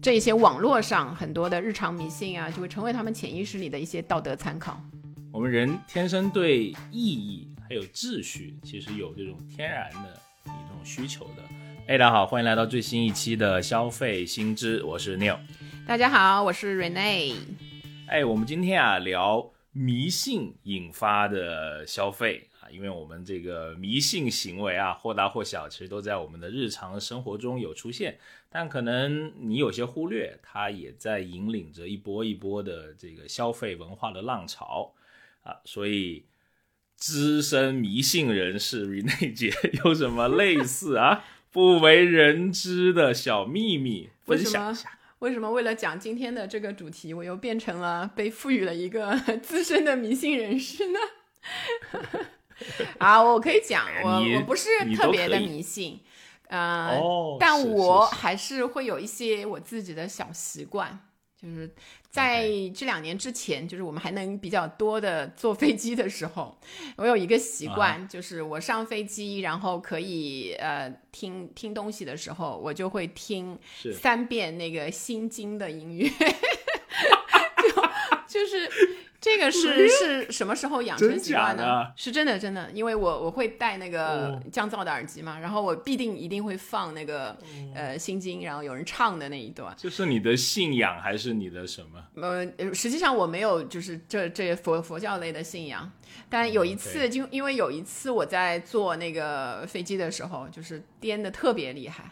这一些网络上很多的日常迷信啊，就会成为他们潜意识里的一些道德参考。我们人天生对意义还有秩序，其实有这种天然的一种需求的。哎，大家好，欢迎来到最新一期的消费新知，我是 Neil。大家好，我是 Rene。哎，我们今天啊聊迷信引发的消费啊，因为我们这个迷信行为啊，或大或小，其实都在我们的日常生活中有出现。但可能你有些忽略，它也在引领着一波一波的这个消费文化的浪潮啊。所以，资深迷信人士 Rene 姐有什么类似啊不为人知的小秘密分享一下？为什么为了讲今天的这个主题，我又变成了被赋予了一个 资深的迷信人士呢？啊，我可以讲，我我不是特别的迷信。呃，但我还是会有一些我自己的小习惯，就是在这两年之前，就是我们还能比较多的坐飞机的时候，我有一个习惯，就是我上飞机，然后可以呃听听东西的时候，我就会听三遍那个心经的音乐，就就是。这个是 是什么时候养成习惯的？是真的，真的，因为我我会戴那个降噪的耳机嘛，然后我必定一定会放那个呃心经，然后有人唱的那一段。就是你的信仰还是你的什么？呃，实际上我没有，就是这这佛佛教类的信仰。但有一次，就因为有一次我在坐那个飞机的时候，就是颠的特别厉害，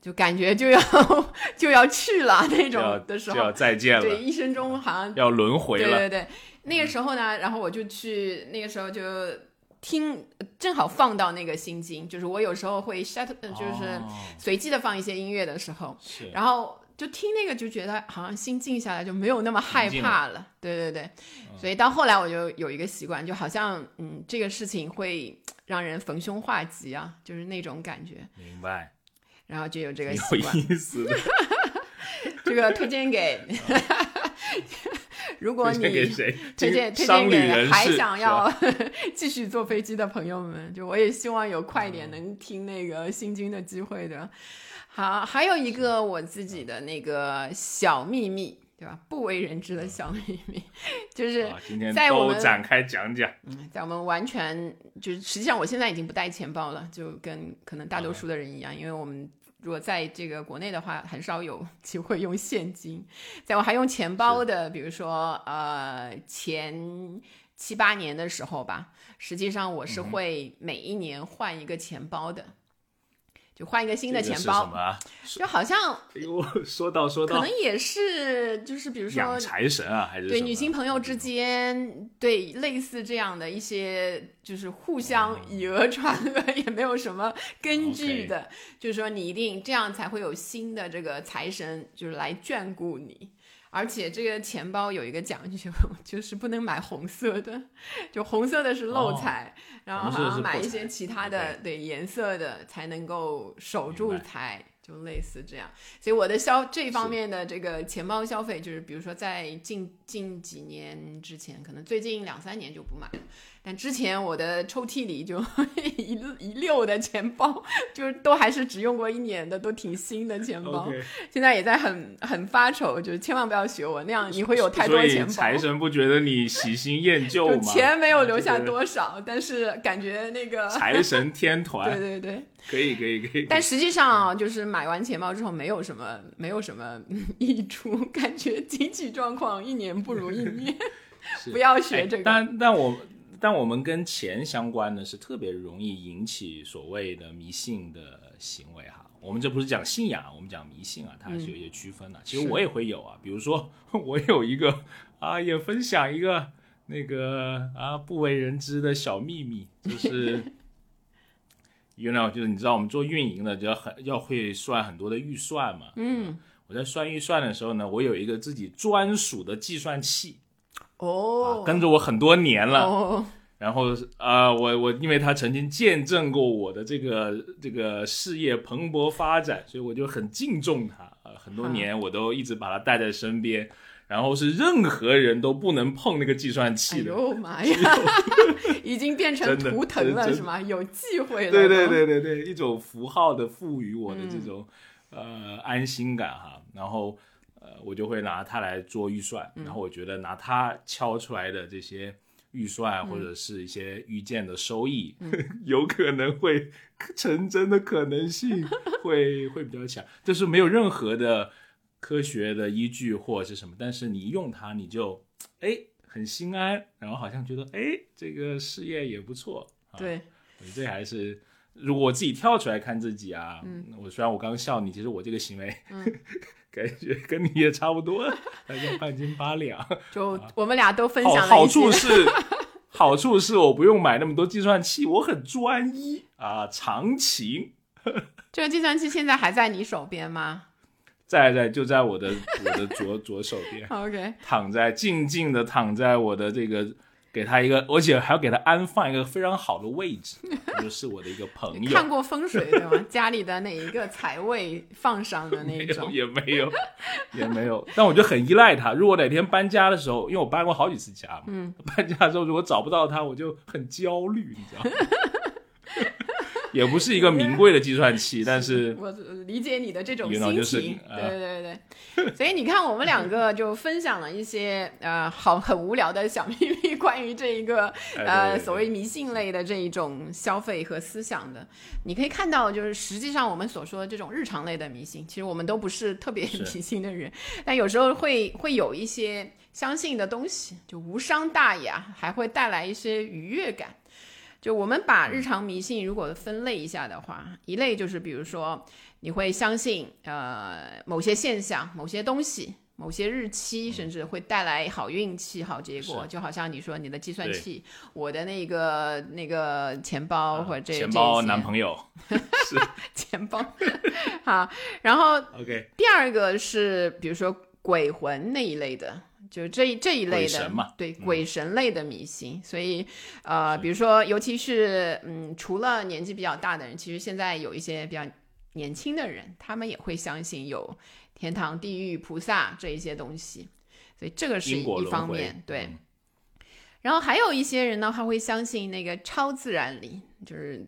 就感觉就要 就要去了那种的时候，就要再见了。对，一生中好像要轮回了。对对对。那个时候呢，然后我就去，那个时候就听，正好放到那个心经，就是我有时候会 shut，就是随机的放一些音乐的时候，然后就听那个，就觉得好像心静下来，就没有那么害怕了。对对对，所以到后来我就有一个习惯，就好像嗯，这个事情会让人逢凶化吉啊，就是那种感觉。明白。然后就有这个习惯。有意思。这个推荐给。如果你推荐推荐给 还想要继续坐飞机的朋友们，就我也希望有快点能听那个心经的机会的。好，还有一个我自己的那个小秘密，对吧？不为人知的小秘密，就是在我们展开讲讲。嗯，在我们完全就是实际上，我现在已经不带钱包了，就跟可能大多数的人一样，因为我们。如果在这个国内的话，很少有机会用现金。在我还用钱包的，比如说呃前七八年的时候吧，实际上我是会每一年换一个钱包的。就换一个新的钱包，就好像哎呦，说到说到，可能也是就是比如说养财神啊，还是对女性朋友之间，对类似这样的一些，就是互相以讹传讹，也没有什么根据的，就是说你一定这样才会有新的这个财神，就是来眷顾你。而且这个钱包有一个讲究，就是不能买红色的，就红色的是漏财，然后好像买一些其他的对颜色的才能够守住财，就类似这样。所以我的消这方面的这个钱包消费，就是比如说在近近几年之前，可能最近两三年就不买了。但之前我的抽屉里就 一一溜的钱包，就是都还是只用过一年的，都挺新的钱包。现在也在很很发愁，就是千万不要学我那样，你会有太多钱包。财神不觉得你喜新厌旧吗？钱没有留下多少，但是感觉那个财神天团。对对对，可以可以可以。但实际上啊，就是买完钱包之后，没有什么没有什么益处，感觉经济状况一年不如一年。不要学这个。但但我。但我们跟钱相关的是特别容易引起所谓的迷信的行为哈。我们这不是讲信仰，我们讲迷信啊，它还是有一些区分的。其实我也会有啊，比如说 我有一个啊，也分享一个那个啊不为人知的小秘密，就是，you know，就是你知道我们做运营的就要很要会算很多的预算嘛。嗯。我在算预算的时候呢，我有一个自己专属的计算器。哦，跟着我很多年了，然后啊，我我因为他曾经见证过我的这个这个事业蓬勃发展，所以我就很敬重他啊，很多年我都一直把他带在身边，然后是任何人都不能碰那个计算器的。哎呦 妈呀，已经变成图腾了是吗？有忌讳了。对对对对对，一种符号的赋予我的这种。呃安心感哈。然后呃，我就会拿它来做预算，然后我觉得拿它敲出来的这些预算或者是一些预见的收益，有可能会成真的可能性 会会比较强，就是没有任何的科学的依据或者是什么，但是你一用它，你就哎很心安，然后好像觉得哎这个事业也不错。对，这还是如果我自己跳出来看自己啊，我虽然我刚刚笑你，其实我这个行为，感觉跟你也差不多，大 概半斤八两。就我们俩都分享了好处是，好处是我不用买那么多计算器，我很专一啊，长情。这个计算器现在还在你手边吗？在在，就在我的我的左 左手边。OK，躺在静静的躺在我的这个。给他一个，而且还要给他安放一个非常好的位置，就是我的一个朋友。看过风水对吗？家里的哪一个财位放上的那种？也没有，也没有。但我就很依赖他。如果哪天搬家的时候，因为我搬过好几次家嘛，嗯，搬家的时候如果找不到他，我就很焦虑，你知道吗？也不是一个名贵的计算器，但是 我理解你的这种心情，对对对。所以你看，我们两个就分享了一些呃好很无聊的小秘密，关于这一个呃所谓迷信类的这一种消费和思想的。你可以看到，就是实际上我们所说的这种日常类的迷信，其实我们都不是特别 迷信的人，但有时候会会有一些相信的东西，就无伤大雅，还会带来一些愉悦感。就我们把日常迷信如果分类一下的话，一类就是比如说你会相信呃某些现象、某些东西、某些日期，甚至会带来好运气、好结果。就好像你说你的计算器，我的那个那个钱包或者这钱包男朋友。是。钱包。好，然后 OK 第二个是比如说鬼魂那一类的。就这这一类的，对鬼神类的迷信，所以，呃，比如说，尤其是，嗯，除了年纪比较大的人，其实现在有一些比较年轻的人，他们也会相信有天堂、地狱、菩萨这一些东西，所以这个是一方面，对。然后还有一些人呢，他会相信那个超自然力，就是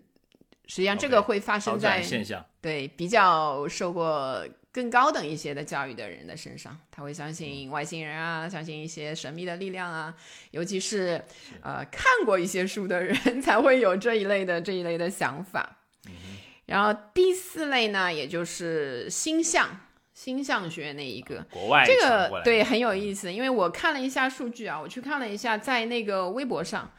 实际上这个会发生在对比较受过。更高等一些的教育的人的身上，他会相信外星人啊，相信一些神秘的力量啊，尤其是呃看过一些书的人 才会有这一类的这一类的想法。然后第四类呢，也就是星象星象学那一个，国外这个对很有意思，因为我看了一下数据啊，我去看了一下，在那个微博上。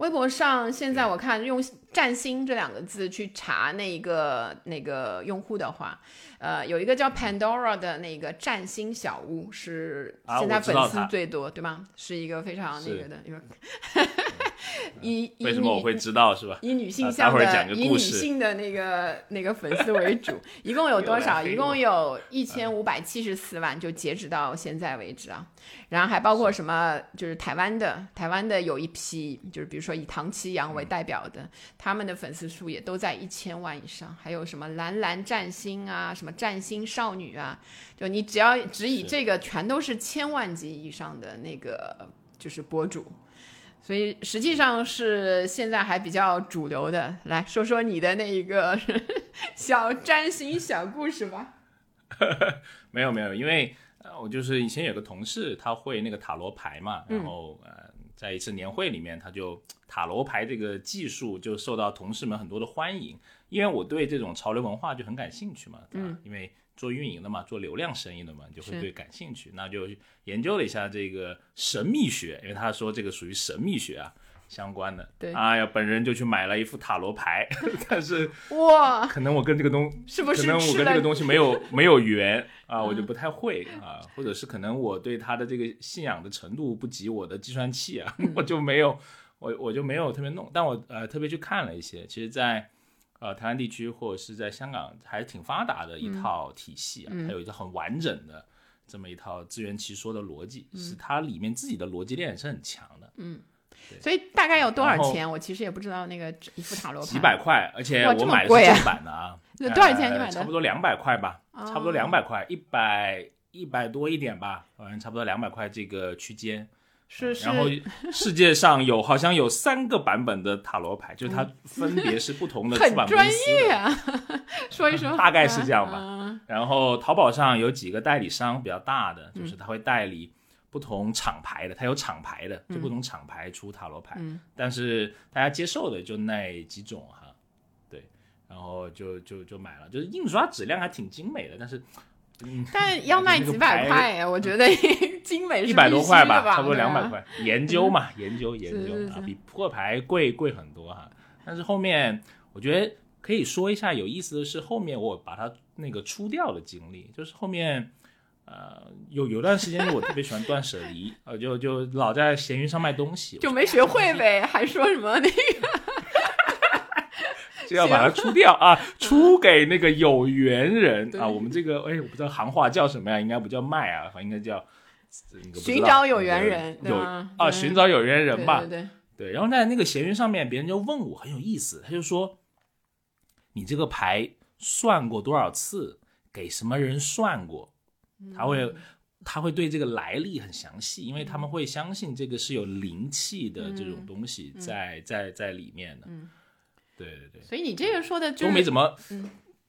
微博上现在我看用“占星”这两个字去查那个那个用户的话，呃，有一个叫 Pandora 的那个占星小屋是现在粉丝最多，对吗？是一个非常那个的，以为什么我会知道是吧？以女性向的以女性的那个那个粉丝为主，一共有多少？一共有 一千五百七十四万，就截止到现在为止啊。然后还包括什么？就是台湾的，台湾的有一批，就是比如说以唐奇阳为代表的，他们的粉丝数也都在一千万以上。还有什么蓝蓝占星啊，什么占星少女啊，就你只要只以这个，全都是千万级以上的那个就是博主。所以实际上是现在还比较主流的。来说说你的那一个 小占星小故事吧。没有没有，因为。我就是以前有个同事，他会那个塔罗牌嘛，然后呃，在一次年会里面，他就塔罗牌这个技术就受到同事们很多的欢迎，因为我对这种潮流文化就很感兴趣嘛，嗯，因为做运营的嘛，做流量生意的嘛，就会对感兴趣，那就研究了一下这个神秘学，因为他说这个属于神秘学啊。相关的，对，哎呀，本人就去买了一副塔罗牌，但是哇，可能我跟这个东是不是可能我跟这个东西没有 没有缘啊，我就不太会啊，或者是可能我对他的这个信仰的程度不及我的计算器啊，我就没有我我就没有特别弄，但我呃特别去看了一些，其实，在呃台湾地区或者是在香港还是挺发达的一套体系啊，还有一个很完整的这么一套自圆其说的逻辑，是它里面自己的逻辑链是很强的，嗯。所以大概要多少钱？我其实也不知道那个一副塔罗牌。几百块，而且我买的是正版的啊。多少钱？你买的？差不多两百块吧，差不多两百块，一百一百多一点吧，反正差不多两百块这个区间。是是。然后世界上有好像有三个版本的塔罗牌，就是它分别是不同的出版公司。很专业啊，说一说。大概是这样吧。然后淘宝上有几个代理商比较大的，就是他会代理不同厂牌的，他有厂牌的，就不同厂牌出塔罗牌。但是大家接受的就那几种哈。对然后就就就买了，就是印刷质量还挺精美的，但是，但要卖 几百块，我觉得 精美一百多块吧，差不多两百块。研究嘛，研究研究啊，比破牌贵贵很多哈。但是后面我觉得可以说一下有意思的是，后面我把它那个出掉的经历，就是后面呃有有段时间我特别喜欢断舍离，呃就就老在闲鱼上卖东西，就没学会呗，还说什么那个。就要把它出掉啊，出给那个有缘人啊。我们这个哎，我不知道行话叫什么呀，应该不叫卖啊，应该叫寻找有缘人。有啊，寻找有缘人吧。对。然后在那个闲鱼上面，别人就问我很有意思，他就说：“你这个牌算过多少次？给什么人算过？”他会他会对这个来历很详细，因为他们会相信这个是有灵气的这种东西在在在里面的。对对对，所以你这个说的都没怎么，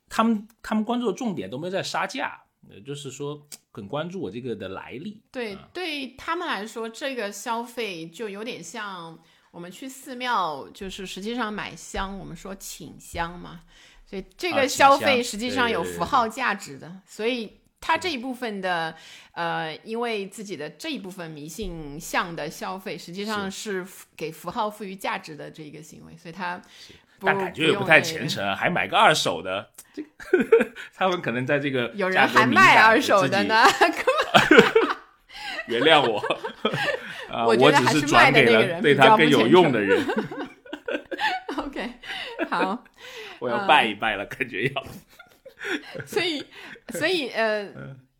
他们他们关注的重点都没有在杀价，就是说很关注我这个的来历。对，对他们来说，这个消费就有点像我们去寺庙，就是实际上买香，我们说请香嘛，所以这个消费实际上有符号价值的，所以。他这一部分的，呃，因为自己的这一部分迷信向的消费，实际上是。给符号赋予价值的这一个行为，所以他，但感觉也不太虔诚啊，还买个二手的，这他们可能在这个 有人还卖二手的呢，原谅我，我我只是转给了对他更有用的人。OK，好，我要拜一拜了，感觉要。所以，所以，呃，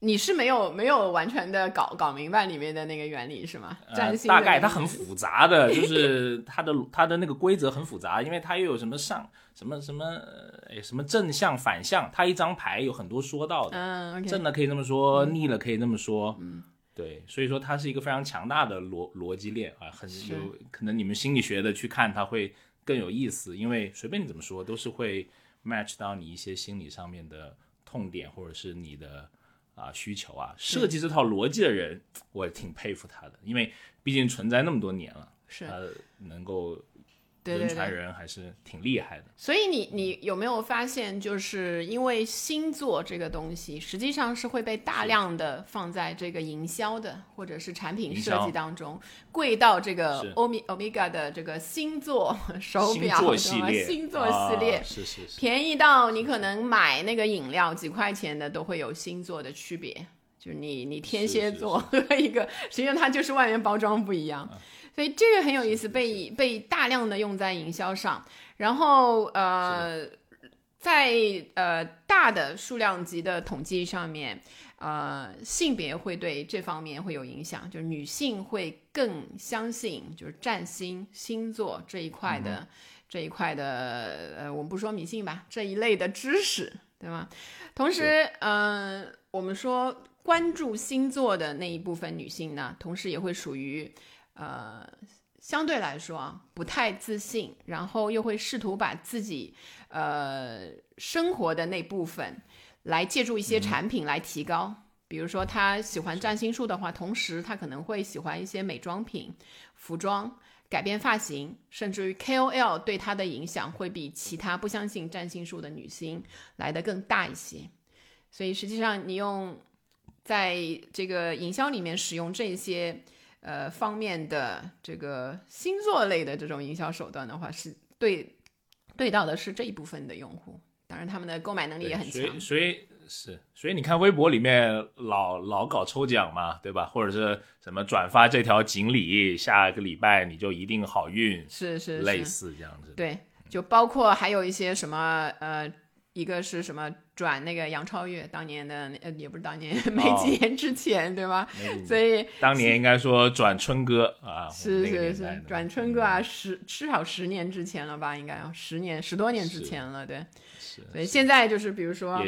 你是没有没有完全的搞搞明白里面的那个原理是吗？占星大概它很复杂的，就是它的它的那个规则很复杂，因为它又有什么上什么什么哎什么正向反向，它一张牌有很多说到的，嗯，正的可以这么说，逆了可以这么说，嗯，对，所以说它是一个非常强大的逻逻辑链啊，很有可能你们心理学的去看它会更有意思，因为随便你怎么说都是会。match 到你一些心理上面的痛点，或者是你的啊需求啊，设计这套逻辑的人，我也挺佩服他的，因为毕竟存在那么多年了，是他能够。人传人还是挺厉害的，所以你你有没有发现，就是因为星座这个东西，实际上是会被大量的放在这个营销的或者是产品设计当中，贵到这个欧米欧米伽的这个星座 手表什么星座系列，是是是，便宜到你可能买那个饮料几块钱的都会有星座的区别，就是你你天蝎座和一个，实际上它就是外面包装不一样。所以这个很有意思，被被大量的用在营销上，然后呃，在呃大的数量级的统计上面，呃性别会对这方面会有影响，就是女性会更相信就是占星星座这一块的这一块的呃我们不说迷信吧这一类的知识，对吗？同时，嗯，我们说关注星座的那一部分女性呢，同时也会属于。呃，相对来说啊，不太自信，然后又会试图把自己呃生活的那部分来借助一些产品来提高。比如说，他喜欢占星术的话，同时他可能会喜欢一些美妆品、服装、改变发型，甚至于 KOL 对他的影响会比其他不相信占星术的女星来的更大一些。所以，实际上你用在这个营销里面使用这些。呃，方面的这个星座类的这种营销手段的话，是对对到的是这一部分的用户，当然他们的购买能力也很强。所以是，所以你看微博里面老老搞抽奖嘛，对吧？或者是什么转发这条锦鲤，下个礼拜你就一定好运，是是类似这样子。对，就包括还有一些什么呃。一个是什么转那个杨超越当年的呃也不是当年 没几年之前对吧？所以当年应该说转春哥啊，是是是转春哥啊，十至少十年之前了吧？应该要十年十多年之前了，对。所以现在就是比如说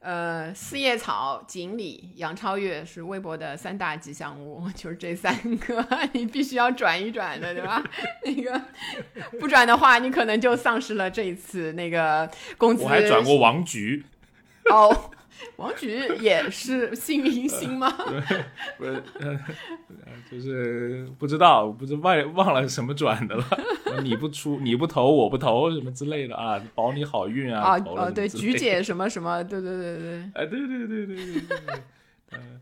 呃，四叶草、锦鲤、杨超越是微博的三大吉祥物，就是这三个，你必须要转一转的，对吧？那个不转的话，你可能就丧失了这一次那个工资。我还转过王菊。哦。王菊也是新明星吗？不是，就是不知道，不知忘忘了什么转的了。你不出，你不投，我不投，什么之类的啊，保你好运啊。啊哦，对，菊姐什么什么，对对对对。哎，对对对对对对。嗯，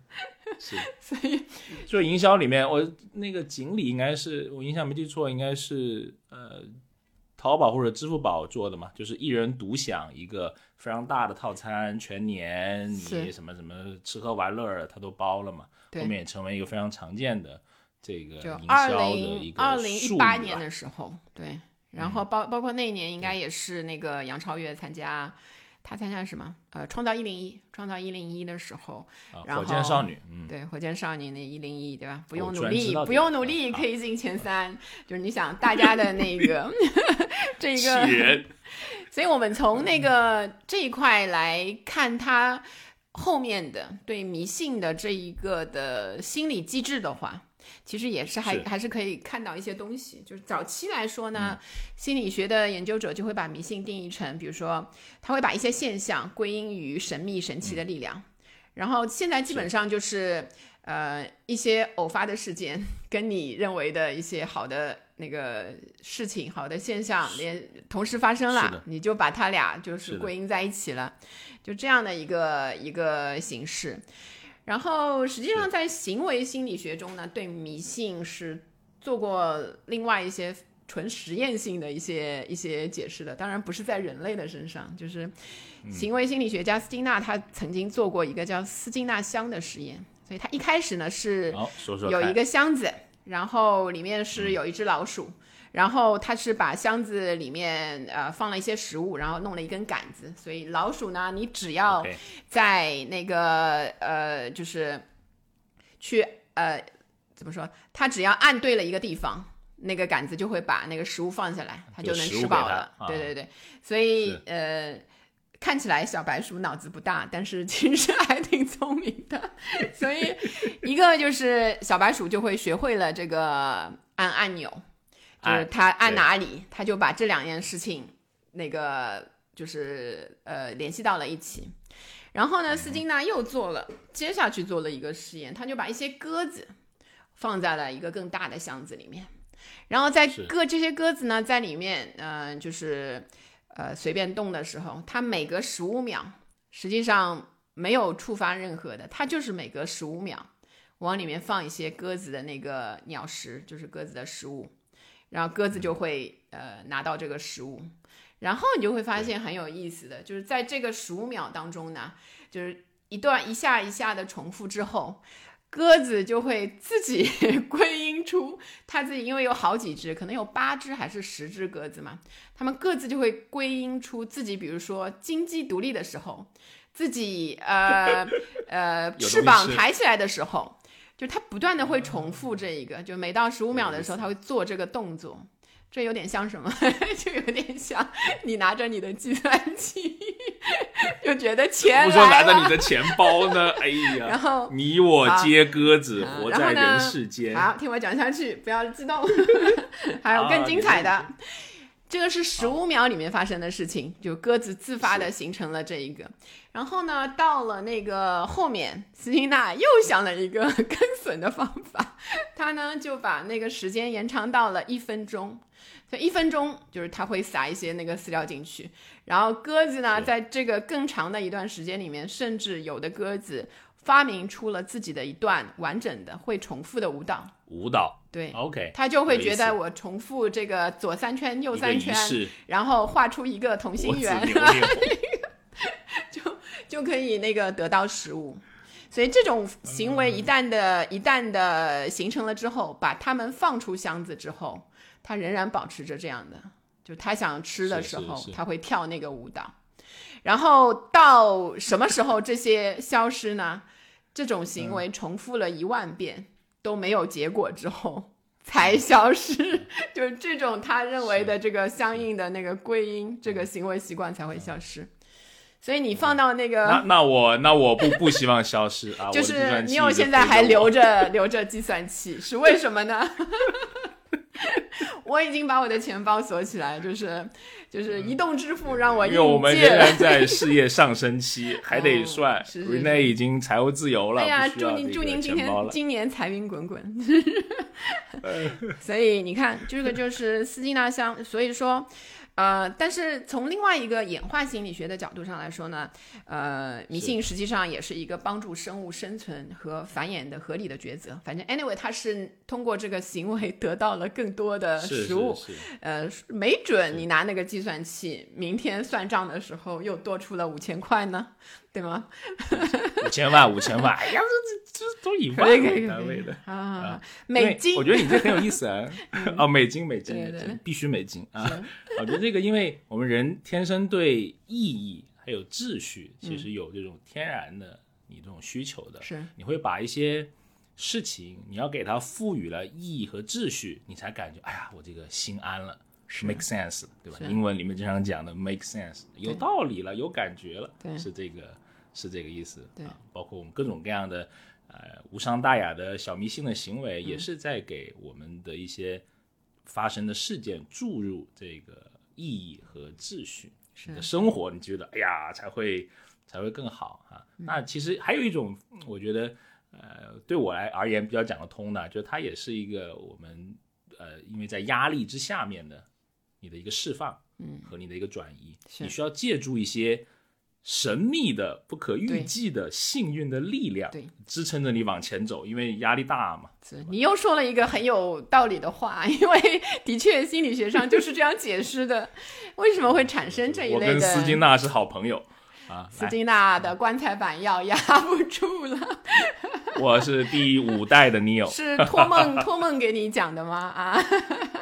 是。所以做营销里面，我那个锦鲤应该是我印象没记错，应该是呃。淘宝或者支付宝做的嘛，就是一人独享一个非常大的套餐，全年你什么什么吃喝玩乐他都包了嘛。后面也成为一个非常常见的这个营销的一个二零一八年的时候，对，然后包包括那一年应该也是那个杨超越参加。他参加什么？呃，创造一零一，创造一零一的时候，然后火箭少女，嗯，对，火箭少女那一零一，对吧？不用努力，不用努力可以进前三，就是你想大家的那 个这一个，所以我们从那个这一块来看他后面的对迷信的这一个的心理机制的话。其实也是还还是可以看到一些东西，就是早期来说呢，心理学的研究者就会把迷信定义成，比如说他会把一些现象归因于神秘神奇的力量，然后现在基本上就是呃一些偶发的事件跟你认为的一些好的那个事情、好的现象连同时发生了，你就把它俩就是归因在一起了，就这样的一个一个形式。然后，实际上在行为心理学中呢，对迷信是做过另外一些纯实验性的一些一些解释的。当然，不是在人类的身上，就是行为心理学家斯金纳他曾经做过一个叫斯金纳箱的实验。所以他一开始呢是有一个箱子，然后里面是有一只老鼠。然后他是把箱子里面呃放了一些食物，然后弄了一根杆子，所以老鼠呢，你只要在那个呃就是去呃怎么说，它只要按对了一个地方，那个杆子就会把那个食物放下来，它就能吃饱了。对对对，所以呃看起来小白鼠脑子不大，但是其实 还挺聪明的。所以一个就是小白鼠就会学会了这个按按钮。就是他按哪里，他就把这两件事情，那个就是呃联系到了一起。然后呢，斯金纳又做了，接下去做了一个实验，他就把一些鸽子放在了一个更大的箱子里面，然后在鸽这些鸽子呢在里面，嗯，就是呃随便动的时候，它每隔十五秒，实际上没有触发任何的，它就是每隔十五秒往里面放一些鸽子的那个鸟食，就是鸽子的食物。然后鸽子就会呃拿到这个食物，然后你就会发现很有意思的，就是在这个十五秒当中呢，就是一段一下一下的重复之后，鸽子就会自己 归因出它自己，因为有好几只，可能有八只还是十只鸽子嘛，它们各自就会归因出自己，比如说金鸡独立的时候，自己呃 呃翅膀抬起来的时候。就他不断的会重复这一个，就每到十五秒的时候，他会做这个动作，这有点像什么？就有点像你拿着你的计算器，就觉得钱不说拿着你的钱包呢？哎呀，然后你我皆鸽子，活在人世间。好，听我讲下去，不要激动，还有更精彩的。这个是十五秒里面发生的事情，就鸽子自发的形成了这一个。然后呢，到了那个后面，斯金纳又想了一个 更损的方法，他呢就把那个时间延长到了一分钟。所以一分钟就是他会撒一些那个饲料进去，然后鸽子呢在这个更长的一段时间里面，甚至有的鸽子发明出了自己的一段完整的会重复的舞蹈。舞蹈。对，OK，他就会觉得我重复这个左三圈右三圈，然后画出一个同心圆，就就可以那个得到食物。所以这种行为一旦的一旦的形成了之后，把它们放出箱子之后，他仍然保持着这样的，就他想吃的时候，他会跳那个舞蹈。然后到什么时候这些消失呢？这种行为重复了一万遍。都没有结果之后 才消失，就是这种他认为的这个相应的那个归因，这个行为习惯才会消失。所以你放到那个，那那我那我不不希望消失啊！就是你有现在还留 着留着计算器，是为什么呢？我已经把我的钱包锁起来，就是就是移动支付让我因为我们仍然在事业上升期，还得算。Rene 已经财务自由了，哎呀，祝您祝您今天今年财运滚滚。所以你看，这个就是斯金纳箱，所以说。呃，但是从另外一个演化心理学的角度上来说呢，呃，迷信实际上也是一个帮助生物生存和繁衍的合理的抉择。反正 anyway，它是通过这个行为得到了更多的食物。呃，没准你拿那个计算器，明天算账的时候又多出了五千块呢。对吗？五千万，五千万，哎呀，这这都以万为单位的啊！美金，我觉得你这很有意思啊！哦，美金，美金，美金，必须美金啊！我觉得这个，因为我们人天生对意义还有秩序，其实有这种天然的你这种需求的。是，你会把一些事情，你要给它赋予了意义和秩序，你才感觉，哎呀，我这个心安了。Make sense，对吧？英文里面经常讲的 make sense，有道理了，有感觉了，是这个，是这个意思。对，包括我们各种各样的呃无伤大雅的小迷信的行为，也是在给我们的一些发生的事件注入这个意义和秩序。你的生活，你觉得哎呀才会才会更好啊？那其实还有一种，我觉得呃对我来而言比较讲得通的，就它也是一个我们呃因为在压力之下面的。你的一个释放，嗯，和你的一个转移，你需要借助一些神秘的、不可预计的幸运的力量，对，支撑着你往前走，因为压力大嘛。是你又说了一个很有道理的话，因为的确心理学上就是这样解释的。为什么会产生这一类的？我跟斯金纳是好朋友啊，斯金纳的棺材板要压不住了。我是第五代的 Neil，是托梦托梦给你讲的吗？啊，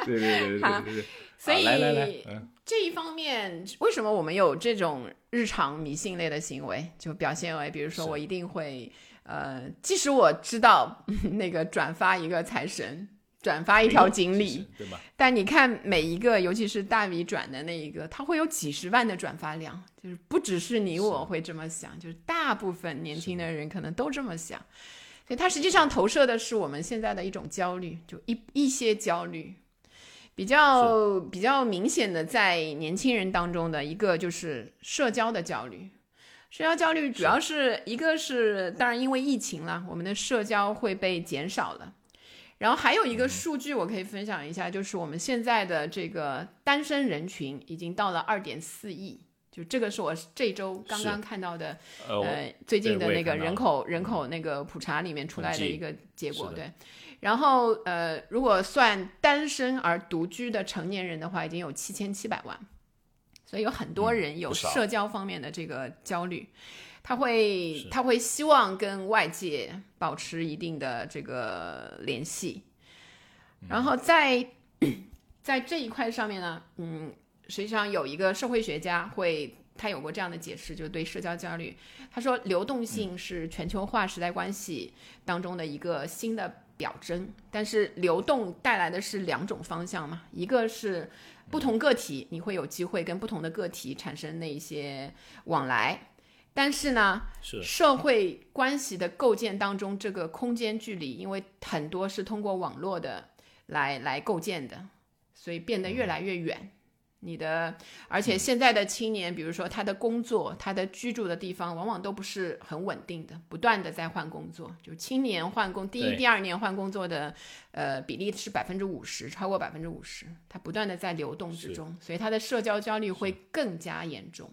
对对对对对对。所以这一方面，为什么我们有这种日常迷信类的行为，就表现为，比如说我一定会，呃，即使我知道 那个转发一个财神，转发一条锦鲤，对吧？但你看每一个，尤其是大 V 转的那一个，它会有几十万的转发量，就是不只是你我会这么想，就是大部分年轻的人可能都这么想，所以它实际上投射的是我们现在的一种焦虑，就一一些焦虑。比较比较明显的，在年轻人当中的一个就是社交的焦虑。社交焦虑主要是一个是，当然因为疫情了，我们的社交会被减少了。然后还有一个数据我可以分享一下，就是我们现在的这个单身人群已经到了二点四亿，就这个是我这周刚刚看到的，呃，最近的那个人口人口那个普查里面出来的一个结果，对。然后，呃，如果算单身而独居的成年人的话，已经有七千七百万，所以有很多人有社交方面的这个焦虑，他会他会希望跟外界保持一定的这个联系。然后在 在这一块上面呢，嗯，实际上有一个社会学家会他有过这样的解释，就是对社交焦虑，他说流动性是全球化时代关系当中的一个新的。表征，但是流动带来的是两种方向嘛，一个是不同个体，你会有机会跟不同的个体产生那些往来，但是呢，是社会关系的构建当中，这个空间距离，因为很多是通过网络的来来构建的，所以变得越来越远。你的，而且现在的青年，比如说他的工作，他的居住的地方，往往都不是很稳定的，不断的在换工作。就青年换工，第一、第二年换工作的，呃，比例是百分之五十，超过百分之五十。他不断的在流动之中，所以他的社交焦虑会更加严重，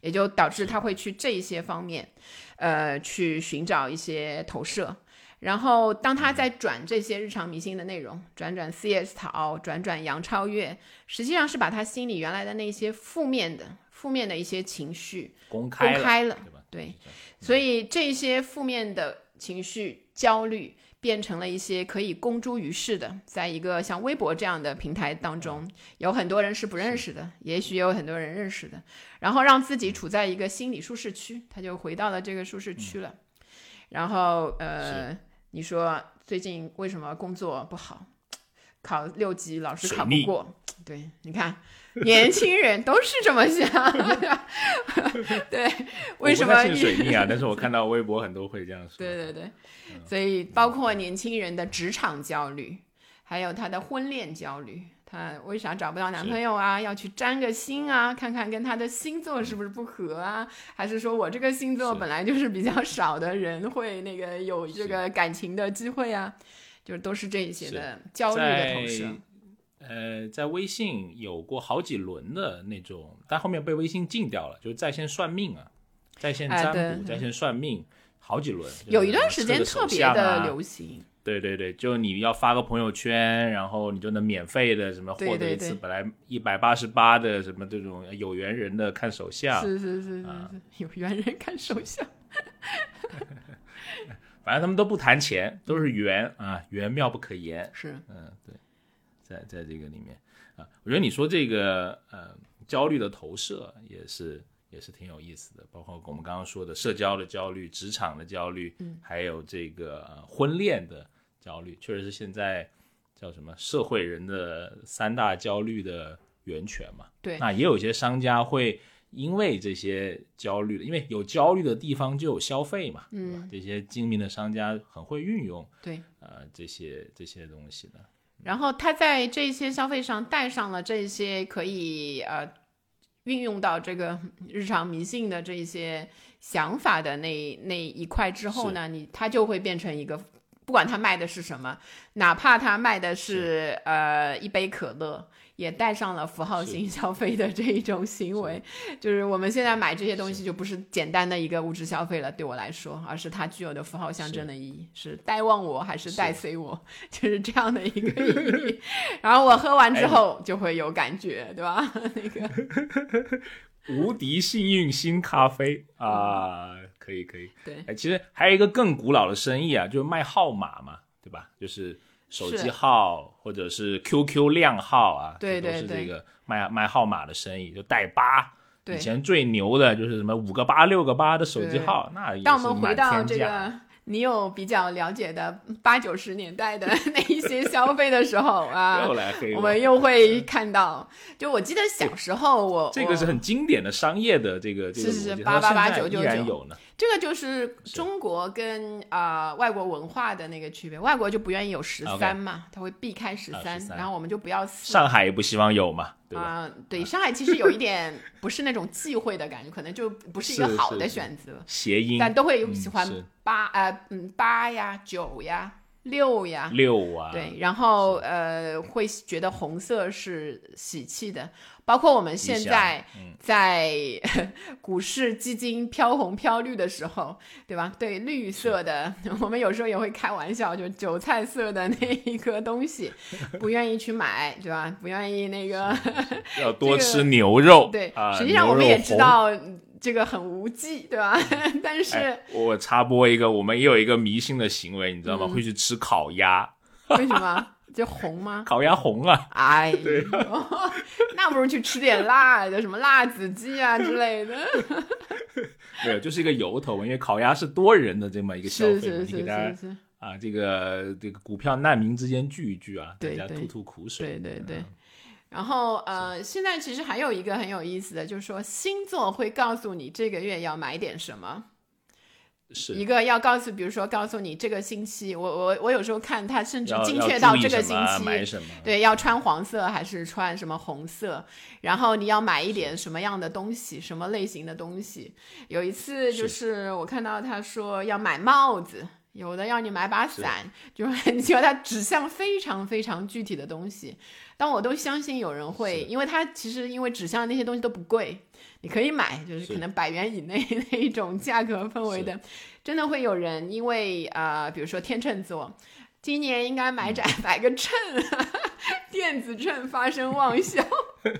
也就导致他会去这些方面，呃，去寻找一些投射。然后，当他在转这些日常迷信的内容，转转 CS 桃，转转杨超越，实际上是把他心里原来的那些负面的、负面的一些情绪公开了，对所以这些负面的情绪、焦虑变成了一些可以公诸于世的，在一个像微博这样的平台当中，有很多人是不认识的，也许有很多人认识的，然后让自己处在一个心理舒适区，他就回到了这个舒适区了，然后呃。你说最近为什么工作不好？考六级老是考不过，对，你看，年轻人都是这么想，对，为什么？信水逆啊，但是我看到 微博很多会这样说。对对对，所以包括年轻人的职场焦虑，还有他的婚恋焦虑，他为啥找不到男朋友啊？要去占个星啊，看看跟他的星座是不是不合啊？还是说我这个星座本来就是比较少的人会那个有这个感情的机会啊？就都是这一些的焦虑的同时。呃，在微信有过好几轮的那种，但后面被微信禁掉了，就是在线算命啊，在线占卜，在线算命，好几轮。有一段时间特别的流行。对对对，就你要发个朋友圈，然后你就能免费的什么获得一次本来一百八十八的什么这种有缘人的看手相。是是是是是，有缘人看手相。反正他们都不谈钱，都是缘啊，缘妙不可言。是，嗯，对。在在这个里面啊，我觉得你说这个呃焦虑的投射也是也是挺有意思的，包括我们刚刚说的社交的焦虑、职场的焦虑，嗯，还有这个婚恋的焦虑，确实是现在叫什么社会人的三大焦虑的源泉嘛。对，那也有些商家会因为这些焦虑，因为有焦虑的地方就有消费嘛，嗯，这些精明的商家很会运用，对，呃，这些这些东西的。然后他在这些消费上带上了这些可以呃运用到这个日常迷信的这些想法的那那一块之后呢，你他就会变成一个，不管他卖的是什么，哪怕他卖的是呃一杯可乐。也带上了符号性消费的这一种行为，就是我们现在买这些东西就不是简单的一个物质消费了，对我来说，而是它具有的符号象征的意义，是带旺我还是带随我，就是这样的一个意义。然后我喝完之后就会有感觉，对吧？那个。无敌幸运星咖啡啊，可以可以。对，哎，其实还有一个更古老的生意啊，就是卖号码嘛，对吧？就是。手机号或者是 QQ 靓号啊，对对对，都是这个卖卖号码的生意，就带八。对，以前最牛的就是什么五个八、六个八的手机号，那也是回到这个。你有比较了解的八九十年代的 那一些消费的时候啊，我们又会看到。就我记得小时候，我这个是很经典的商业的这个，是是是八八八九九九。这个就是中国跟啊外国文化的那个区别，外国就不愿意有十三嘛，他会避开十三，然后我们就不要。上海也不希望有嘛。啊，对，上海其实有一点不是那种忌讳的感觉，可能就不是一个好的选择。谐音，但都会喜欢八呃嗯八呀九呀六呀六啊，对，然后呃会觉得红色是喜气的。包括我们现在在股市基金飘红飘绿的时候，对吧？对绿色的，我们有时候也会开玩笑，就韭菜色的那一颗东西，不愿意去买，对吧？不愿意那个要 多吃牛肉。对，实际上我们也知道这个很无忌，对吧？但是，我插播一个，我们也有一个迷信的行为，你知道吗？会去吃烤鸭。为什么？就红吗？烤鸭红啊！哎，那不如去吃点辣的，什么辣子鸡啊之类的。没有，就是一个由头，因为烤鸭是多人的这么一个消费，你给大家啊，这个这个股票难民之间聚一聚啊，大家吐吐苦水。对对对。然后呃，现在其实还有一个很有意思的，就是说星座会告诉你这个月要买点什么。一个要告诉，比如说告诉你这个星期，我我我有时候看他甚至精确到这个星期，对，要穿黄色还是穿什么红色，然后你要买一点什么样的东西，什么类型的东西。有一次就是我看到他说要买帽子。有的要你买把伞，就是 你觉得它指向非常非常具体的东西，但我都相信有人会，因为它其实因为指向的那些东西都不贵，你可以买，就是可能百元以内那一种价格氛围的，真的会有人因为啊，比如说天秤座，今年应该买盏买个秤，电子秤发生旺销，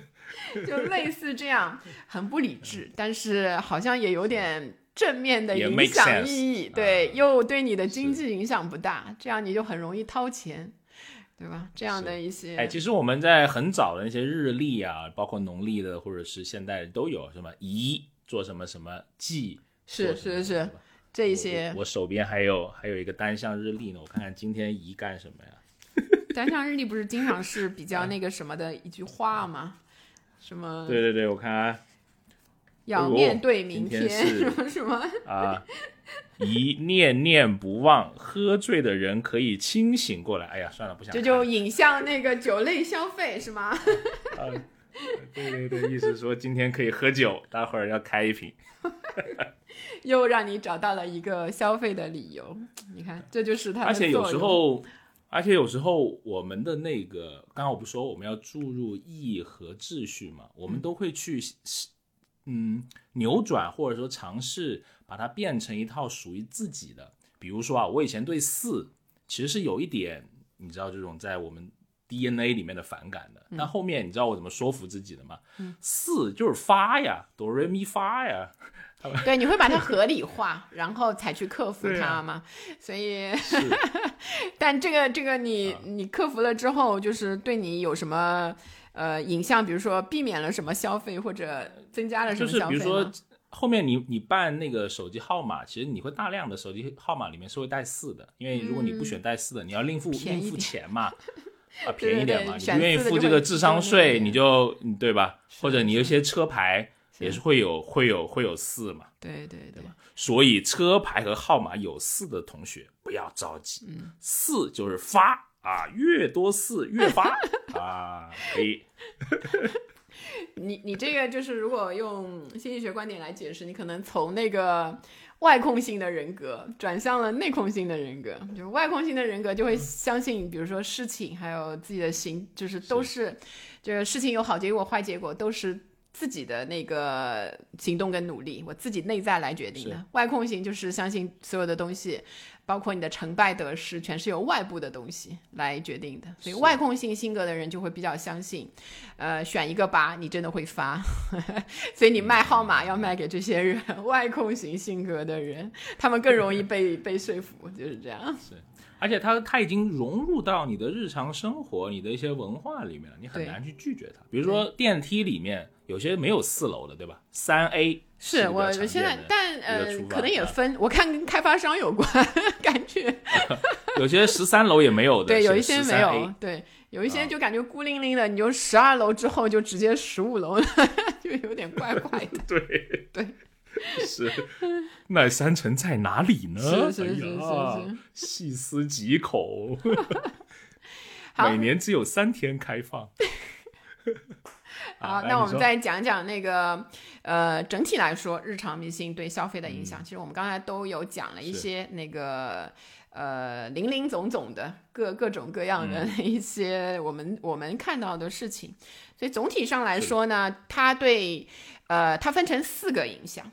就类似这样，很不理智，但是好像也有点。正面的影响意义，对，又对你的经济影响不大，这样你就很容易掏钱，对吧？这样的一些，哎，其实我们在很早的那些日历啊，包括农历的或者是现代都有什么宜做什么什么忌，是是是，这一些。我手边还有还有一个单向日历呢，我看看今天宜干什么呀？单向日历不是经常是比较那个什么的一句话吗？什么？对对对，我看啊，要面对明天什么什么啊？一念念不忘，喝醉的人可以清醒过来。哎呀，算了，不想。这就引向那个酒类消费是吗？啊，对对对，意思说今天可以喝酒，待会儿要开一瓶。又让你找到了一个消费的理由。你看，这就是它。而且有时候，而且有时候，我们的那个，刚刚我不说我们要注入意义和秩序嘛，我们都会去，嗯，扭转或者说尝试。把它变成一套属于自己的，比如说啊，我以前对四其实是有一点，你知道这种在我们 DNA 里面的反感的。但后面你知道我怎么说服自己的吗？四就是发呀，哆瑞咪发呀。对，你会把它合理化，然后才去克服它嘛。所以，但这个这个你你克服了之后，就是对你有什么呃影像？比如说避免了什么消费，或者增加了什么消费吗？后面你你办那个手机号码，其实你会大量的手机号码里面是会带四的，因为如果你不选带四的，你要另付另付钱嘛，啊便宜点嘛，你不愿意付这个智商税，你就对吧？或者你有些车牌也是会有会有会有四嘛，对对对吧？所以车牌和号码有四的同学不要着急，四就是发啊，越多四越发 啊，可以。你你这个就是，如果用心理学观点来解释，你可能从那个外控性的人格转向了内控性的人格。就是外控性的人格就会相信，比如说事情还有自己的行，就是都是，就是事情有好结果坏结果都是自己的那个行动跟努力，我自己内在来决定的。外控型就是相信所有的东西。包括你的成败得失，全是由外部的东西来决定的。所以外控性性格的人就会比较相信，呃，选一个八，你真的会发。所以你卖号码要卖给这些人，外控型性格的人，他们更容易被 被说服，就是这样。是，而且他他已经融入到你的日常生活、你的一些文化里面了，你很难去拒绝他。比如说电梯里面有些没有四楼的，对吧？三 A。是我现在，但呃，可能也分，我看跟开发商有关，感觉 有些十三楼也没有的，对，有一些没有，对，有一些就感觉孤零零的，你就十二楼之后就直接十五楼了，就有点怪怪的，对对，是，那三层在哪里呢？是是是是是，细思极恐，每年只有三天开放。好，那我们再讲讲那个，呃，整体来说，日常迷信对消费的影响。其实我们刚才都有讲了一些那个，呃，零零总总的各各种各样的 一些我们我们看到的事情。所以总体上来说呢，它对，呃，它分成四个影响。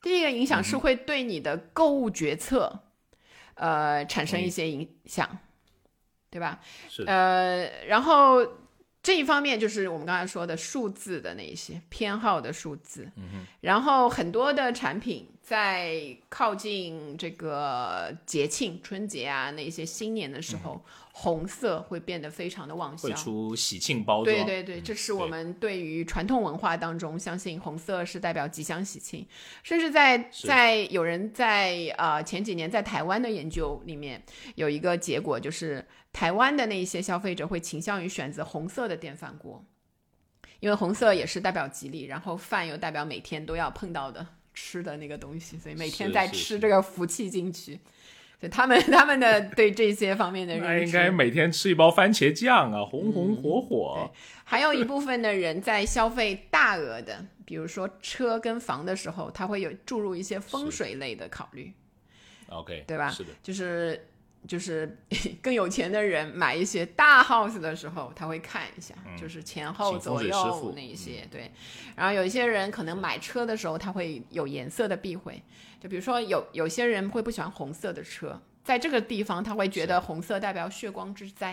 第一个影响是会对你的购物决策，呃，产生一些影响，对吧？是。呃，然后。这一方面就是我们刚才说的数字的那一些偏好的数字，然后很多的产品在靠近这个节庆、春节啊那些新年的时候，红色会变得非常的旺销，会出喜庆包装。对对对，这是我们对于传统文化当中相信红色是代表吉祥喜庆，甚至在在有人在呃前几年在台湾的研究里面有一个结果就是。台湾的那一些消费者会倾向于选择红色的电饭锅，因为红色也是代表吉利，然后饭又代表每天都要碰到的吃的那个东西，所以每天在吃这个福气进去。就他们他们的 对这些方面的认知，应该每天吃一包番茄酱啊，红红火火。还有一部分的人在消费大额的，比如说车跟房的时候，他会有注入一些风水类的考虑。OK，对吧？是的，就是。就是 更有钱的人买一些大 house 的时候，他会看一下，就是前后左右那一些对。然后有一些人可能买车的时候，他会有颜色的避讳，就比如说有有些人会不喜欢红色的车，在这个地方他会觉得红色代表血光之灾，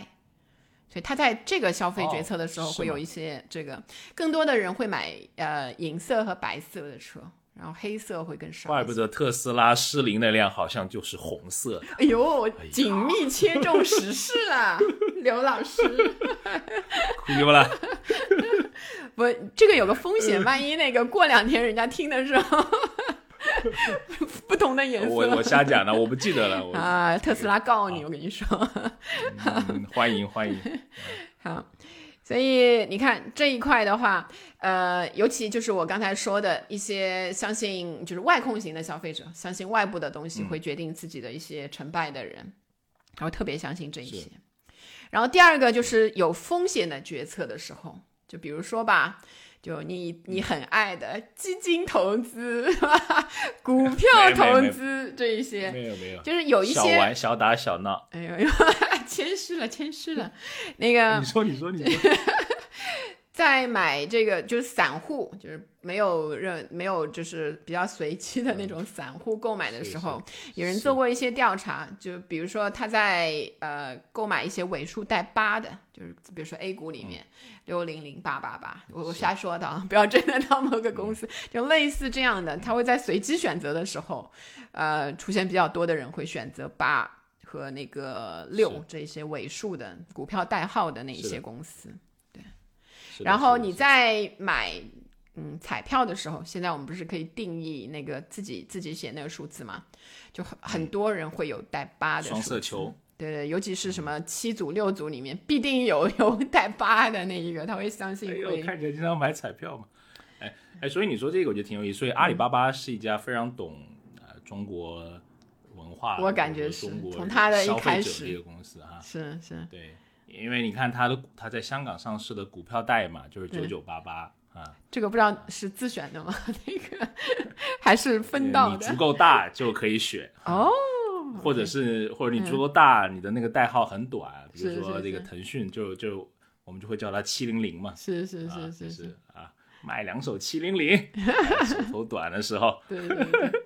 所以他在这个消费决策的时候会有一些这个。更多的人会买呃银色和白色的车。然后黑色会更少。怪不得特斯拉失灵那辆好像就是红色。哎呦，紧密切中时事了，刘老师。哭了。不，这个有个风险，万一那个过两天人家听的时候，不同的颜色。我我瞎讲的，我不记得了。我啊，特斯拉告你，我跟你说。嗯欢迎欢迎。好，所以你看这一块的话，呃，尤其就是我刚才说的一些相信就是外控型的消费者，相信外部的东西会决定自己的一些成败的人，他会特别相信这一些。然后第二个就是有风险的决策的时候，就比如说吧。就你你很爱的基金投资、股票投资这一些，没有没有，就是有一些小玩小打小闹。哎呦 呦，谦虚了谦虚了。那个你说你说你说，在买这个就是散户，就是没有任没有就是比较随机的那种散户购买的时候，有人做过一些调查，就比如说他在呃购买一些尾数带八的，就是比如说 A 股里面六零零八八八，我我瞎说的，啊，不要真的到某个公司，就类似这样的，他会在随机选择的时候，呃，出现比较多的人会选择八和那个六这些尾数的股票代号的那一些公司。然后你在买嗯彩票的时候，现在我们不是可以定义那个自己自己写那个数字吗？就很很多人会有带八的双色球，对对，尤其是什么七组六组里面必定有有带八的那一个，他会相信会。看起来经常买彩票嘛，哎哎，所以你说这个我觉得挺有意思。所以阿里巴巴是一家非常懂呃中国文化，我感觉是从他的一开始一个公司哈，是是，对。因为你看它的，它在香港上市的股票代码就是九九八八啊。这个不知道是自选的吗？那个还是分到的？你足够大就可以选哦，或者是或者你足够大，你的那个代号很短，比如说这个腾讯就就我们就会叫它七零零嘛。是是是是是啊，买两手七零零，手头短的时候。对对对，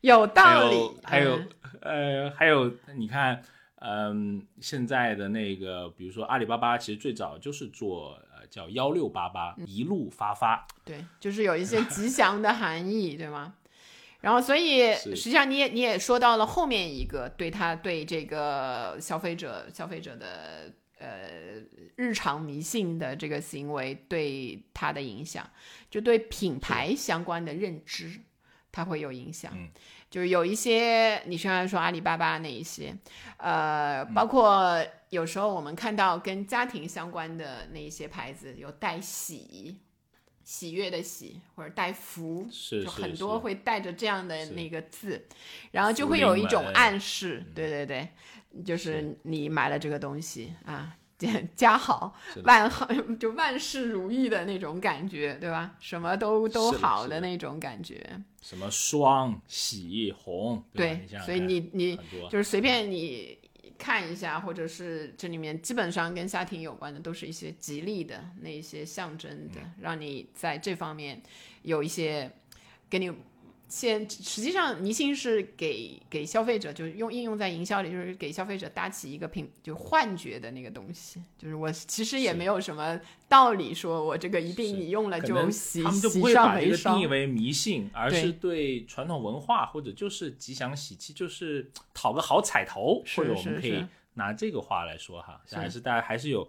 有道理。还有呃还有你看。嗯，现在的那个，比如说阿里巴巴，其实最早就是做呃叫幺六八八一路发发，对，就是有一些吉祥的含义，对吗？然后，所以实际上你也你也说到了后面一个对他对这个消费者消费者的呃日常迷信的这个行为对他的影响，就对品牌相关的认知，它会有影响。就是有一些，你虽然说阿里巴巴那一些，呃，包括有时候我们看到跟家庭相关的那一些牌子，有带喜、喜悦的喜，或者带福，就很多会带着这样的那个字，然后就会有一种暗示，对对对，就是你买了这个东西啊。家好万好，就万事如意的那种感觉，对吧？什么都都好的那种感觉。什么双喜红？对，所以你你就是随便你看一下，或者是这里面基本上跟家庭有关的，都是一些吉利的那一些象征的，让你在这方面有一些给你。现实际上，迷信是给给消费者，就是用应用在营销里，就是给消费者搭起一个品，就幻觉的那个东西。就是我其实也没有什么道理，说我这个一定你用了就喜他们就不会把这个定义为迷信，而是对传统文化或者就是吉祥喜气，就是讨个好彩头，或者我们可以拿这个话来说哈，还是大家还是有。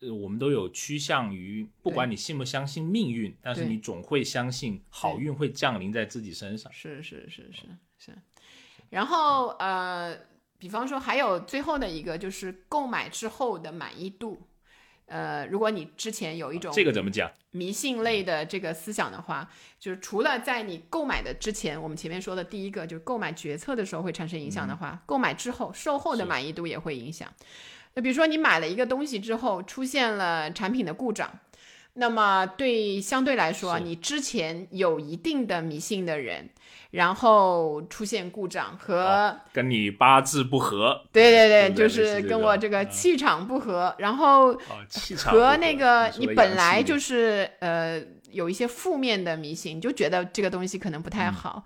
呃，我们都有趋向于，不管你信不相信命运，但是你总会相信好运会降临在自己身上。是是是是是。然后呃，比方说还有最后的一个就是购买之后的满意度。呃，如果你之前有一种这个怎么讲迷信类的这个思想的话，就是除了在你购买的之前，我们前面说的第一个就是购买决策的时候会产生影响的话，购买之后售后的满意度也会影响。那比如说你买了一个东西之后出现了产品的故障，那么对相对来说，你之前有一定的迷信的人，然后出现故障和跟你八字不合，对对对，就是跟我这个气场不合，然后和那个你本来就是呃有一些负面的迷信，就觉得这个东西可能不太好，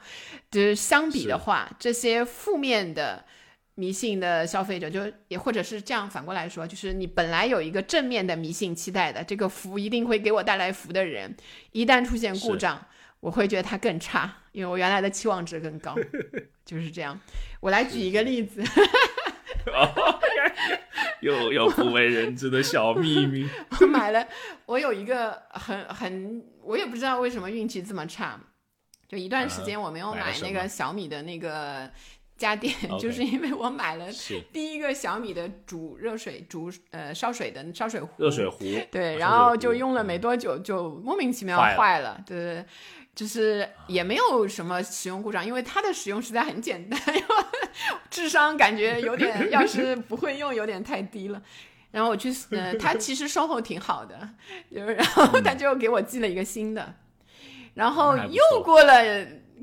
就是相比的话，这些负面的。迷信的消费者，就也或者是这样反过来说，就是你本来有一个正面的迷信期待的，这个福一定会给我带来福的人，一旦出现故障，我会觉得它更差，因为我原来的期望值更高，就是这样。我来举一个例子，又有不为人知的小秘密。我买了，我有一个很很，我也不知道为什么运气这么差。就一段时间我没有买那个小米的那个家电，就是因为我买了第一个小米的煮热水、煮呃烧水的烧水壶。热水壶。对，然后就用了没多久，就莫名其妙坏了。对对对。就是也没有什么使用故障，因为它的使用实在很简单，因为智商感觉有点，要是不会用有点太低了。然后我去，呃，他其实售后挺好的，就是然后他就给我寄了一个新的，然后又过了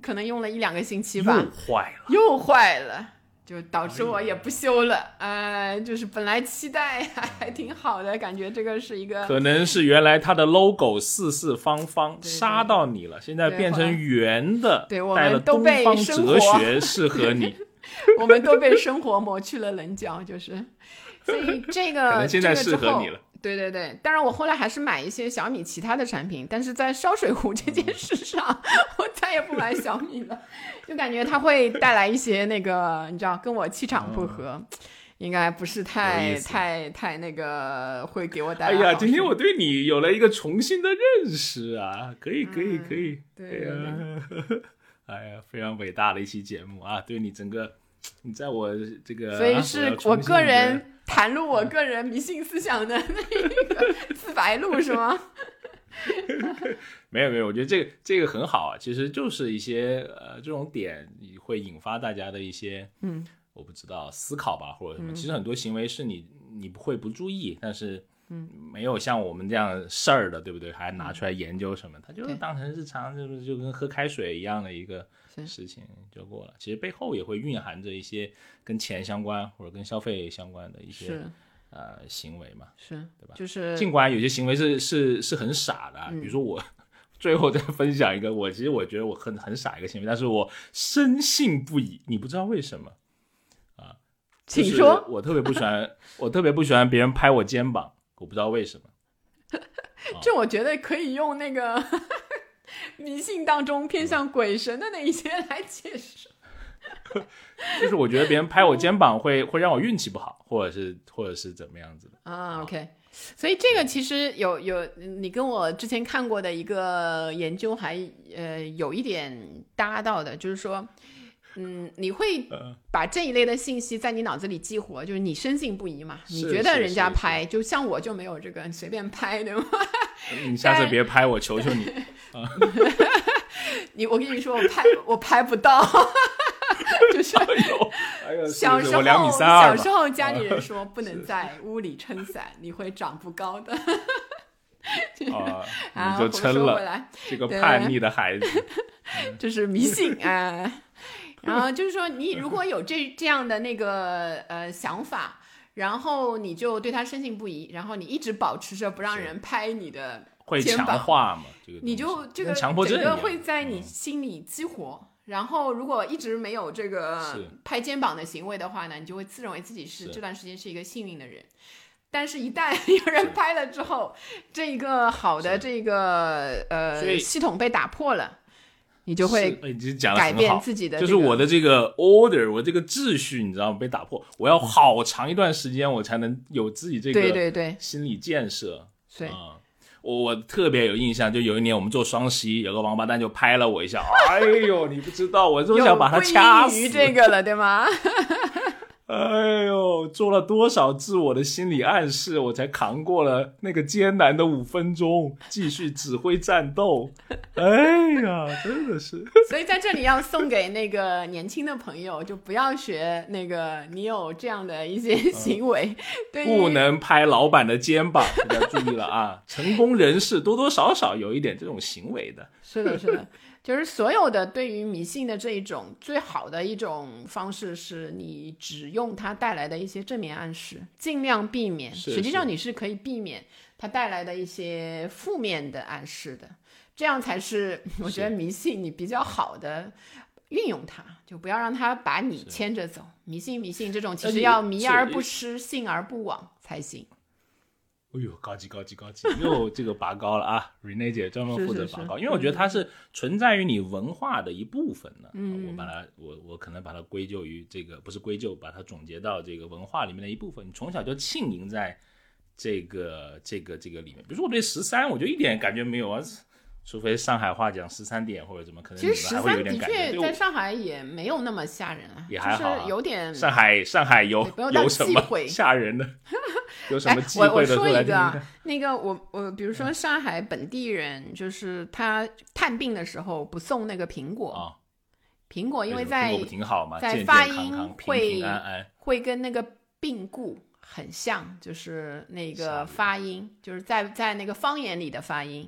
可能用了一两个星期吧，又坏了，又坏了。就导致我也不修了，呃，就是本来期待还还挺好的，感觉这个是一个，可能是原来它的 logo 四四方方杀到你了，现在变成圆的，对，我们都被哲学适合你，我们都被生活磨去了棱角，就是，所以这个可能现在适合你了。对对对，当然我后来还是买一些小米其他的产品，但是在烧水壶这件事上，我再也不买小米了，就感觉它会带来一些那个，你知道，跟我气场不合，应该不是太太太那个会给我带来。哎呀，今天我对你有了一个重新的认识啊，可以可以可以，对呀，哎呀，非常伟大的一期节目啊，对你整个，你在我这个，所以是我个人。袒露我个人迷信思想的那个自白录是吗？没有没有，我觉得这个这个很好啊，其实就是一些呃这种点会引发大家的一些嗯，我不知道思考吧或者什么。其实很多行为是你你不会不注意，但是嗯没有像我们这样事儿的，对不对？还拿出来研究什么？他就是当成日常，就是就跟喝开水一样的一个。事情就过了，其实背后也会蕴含着一些跟钱相关或者跟消费相关的一些呃行为嘛，是对吧？就是尽管有些行为是是是很傻的，比如说我最后再分享一个，我其实我觉得我很很傻一个行为，但是我深信不疑，你不知道为什么啊？请说。我特别不喜欢，我特别不喜欢别人拍我肩膀，我不知道为什么。这我觉得可以用那个。迷信当中偏向鬼神的那一些来解释，就是我觉得别人拍我肩膀会会让我运气不好，或者是或者是怎么样子的啊？OK，所以这个其实有有你跟我之前看过的一个研究还呃有一点搭到的，就是说，嗯，你会把这一类的信息在你脑子里激活，就是你深信不疑嘛？你觉得人家拍，就像我就没有这个随便拍，对吗？你下次别拍我，求求你。你我跟你说，我拍 我拍不到，就是小时候小时候家里人说不能在屋里撑伞，你会长不高的。啊，你就撑了，这个叛逆的孩子，这是迷信啊。然后就是说，你如果有这这样的那个呃想法，然后你就对他深信不疑，然后你一直保持着不让人拍你的。会强化嘛？这个你就这个强迫症会在你心里激活。然后如果一直没有这个拍肩膀的行为的话呢，你就会自认为自己是这段时间是一个幸运的人。但是，一旦有人拍了之后，这一个好的这个呃系统被打破了，你就会改变自己的。就是我的这个 order，我这个秩序，你知道吗？被打破，我要好长一段时间，我才能有自己这个对对对心理建设。对。我我特别有印象，就有一年我们做双十一，有个王八蛋就拍了我一下，哎呦，你不知道，我就想把他掐死。这个了，对吗？哎呦，做了多少自我的心理暗示，我才扛过了那个艰难的五分钟，继续指挥战斗。哎呀，真的是。所以在这里要送给那个年轻的朋友，就不要学那个你有这样的一些行为，不能拍老板的肩膀，要注意了啊！成功人士多多少少有一点这种行为的。是的，是的。就是所有的对于迷信的这一种最好的一种方式，是你只用它带来的一些正面暗示，尽量避免。实际上你是可以避免它带来的一些负面的暗示的，这样才是 我觉得迷信你比较好的运用它，就不要让它把你牵着走。迷信迷信这种其实要迷而不失，信而不往才行。哎呦，高级高级高级，又这个拔高了啊！Rene 姐专门负责拔高，因为我觉得它是存在于你文化的一部分呢。嗯，我把它，我我可能把它归咎于这个，不是归咎，把它总结到这个文化里面的一部分。你从小就浸淫在这个这个这个里面。比如说我对十三，我就一点感觉没有啊，除非上海话讲十三点或者怎么，可能其实十你们还会有三的点感觉。确在上海也没有那么吓人啊，也还好啊就是有点上海上海有 有什么吓人的？有什哎么忌我我讳的？来说一个。那个我我比如说上海本地人，就是他探病的时候不送那个苹果，啊，苹果因为在发音会。会跟那个病故很像，就是那个发音，就是在在那个方言里的发音。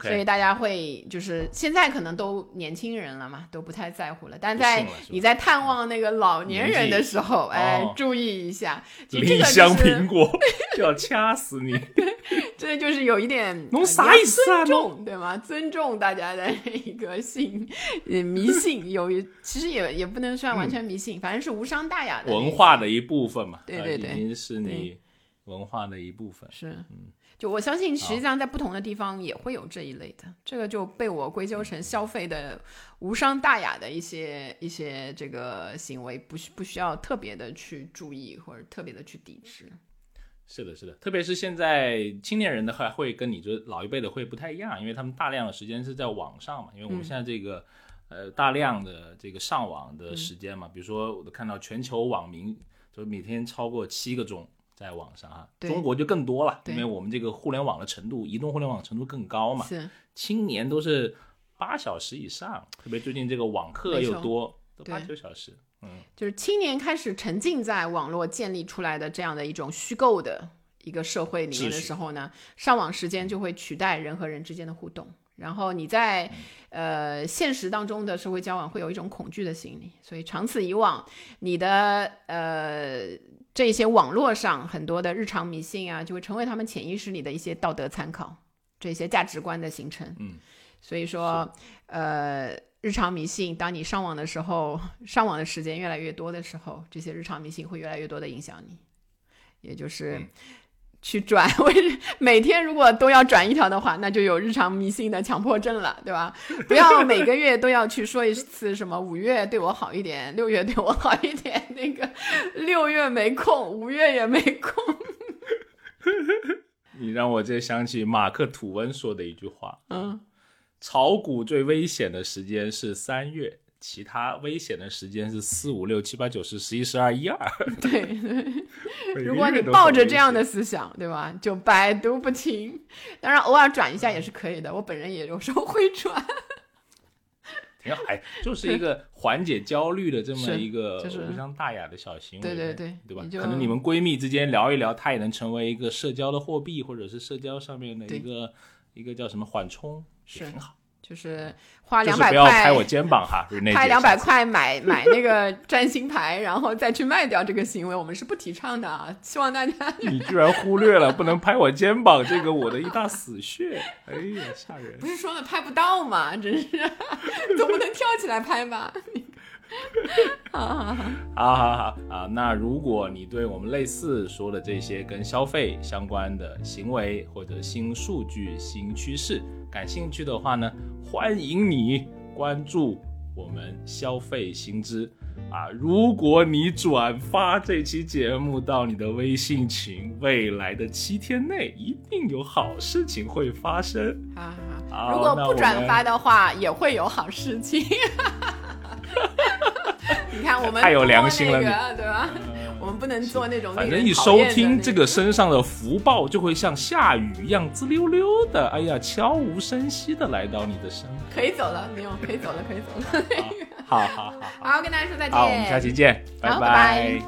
所以大家会就是现在可能都年轻人了嘛，都不太在乎了。但在你在探望那个老年人的时候，哎哦，注意一下，这个香苹果就要掐死你。这就是有一点侬呃你啥意思啊尊重对吗？尊重大家的一个信呃迷信，有一其实也也不能算完全迷信，反正是无伤大雅的文化的一部分嘛，呃对对对已经是你文化的一部分。是，嗯就我相信，实际上在不同的地方也会有这一类的，这个就被我归咎成消费的无伤大雅的一些一些这个行为，不需不需要特别的去注意或者特别的去抵制。是的，是的，特别是现在青年人的话，会跟你这老一辈的会不太一样，因为他们大量的时间是在网上嘛，因为我们嗯。现在这个、呃大量的这个上网的时间嗯嘛，比如说我都看到全球网民就每天超过七个钟在网上啊，中国就更多了，因为我们这个互联网的程度，移动互联网程度更高嘛，是，青年都是八小时以上，特别最近这个网课又多，都八九小时，嗯，就是青年开始沉浸在网络建立出来的这样的一种虚构的一个社会里面的时候呢，上网时间就会取代人和人之间的互动。然后你在呃现实当中的社会交往会有一种恐惧的心理，所以长此以往，你的呃这些网络上很多的日常迷信啊，就会成为他们潜意识里的一些道德参考，这些价值观的形成。嗯，所以说呃日常迷信，当你上网的时候，上网的时间越来越多的时候，这些日常迷信会越来越多的影响你，也就是。嗯去转，我每天如果都要转一条的话，那就有日常迷信的强迫症了，对吧？不要每个月都要去说一次什么五月对我好一点，六月对我好一点，那个六月没空，五月也没空。你让我这想起马克吐温说的一句话，嗯，炒股最危险的时间是三月，其他危险的时间是四五六七八九十十一十二一二。对，对如果你抱着这样的，思想，对吧？就百毒不侵。当然，偶尔转一下也是可以的，我本人也有时候会转。挺好，哎，就是一个缓解焦虑的这么一个就是无伤大雅的小行为，对对对对吧可能你们闺蜜之间聊一聊，它也能成为一个社交的货币，或者是社交上面的一个一个叫什么缓冲，也是挺好。就是花就是两百不要拍我块，肩膀哈，拍两百块买买那个占星牌，然后再去卖掉这个行为，我们是不提倡的啊！希望大家 你居然忽略了不能拍我肩膀这个我的一大死穴，哎呀，吓人不！是说了拍不到吗？真是，总不能跳起来拍吧？好 好好，好好好啊，那如果你对我们类似说的这些跟消费相关的行为或者新数据、新趋势感兴趣的话呢，欢迎你关注我们消费新知啊！如果你转发这期节目到你的微信群，未来的七天内一定有好事情会发生。好好好好。如果不转发的话，也会有好事情。你看我们太有良心了那个对吧？我们不能做那种反正一收听这个身上的福报，就会像下雨一样滋溜溜的，哎呀，悄无声息的来到你的身边。可以走了，没有可以走了，可以走了。好好好好，好，跟大家说再见。好，我们下期见，拜拜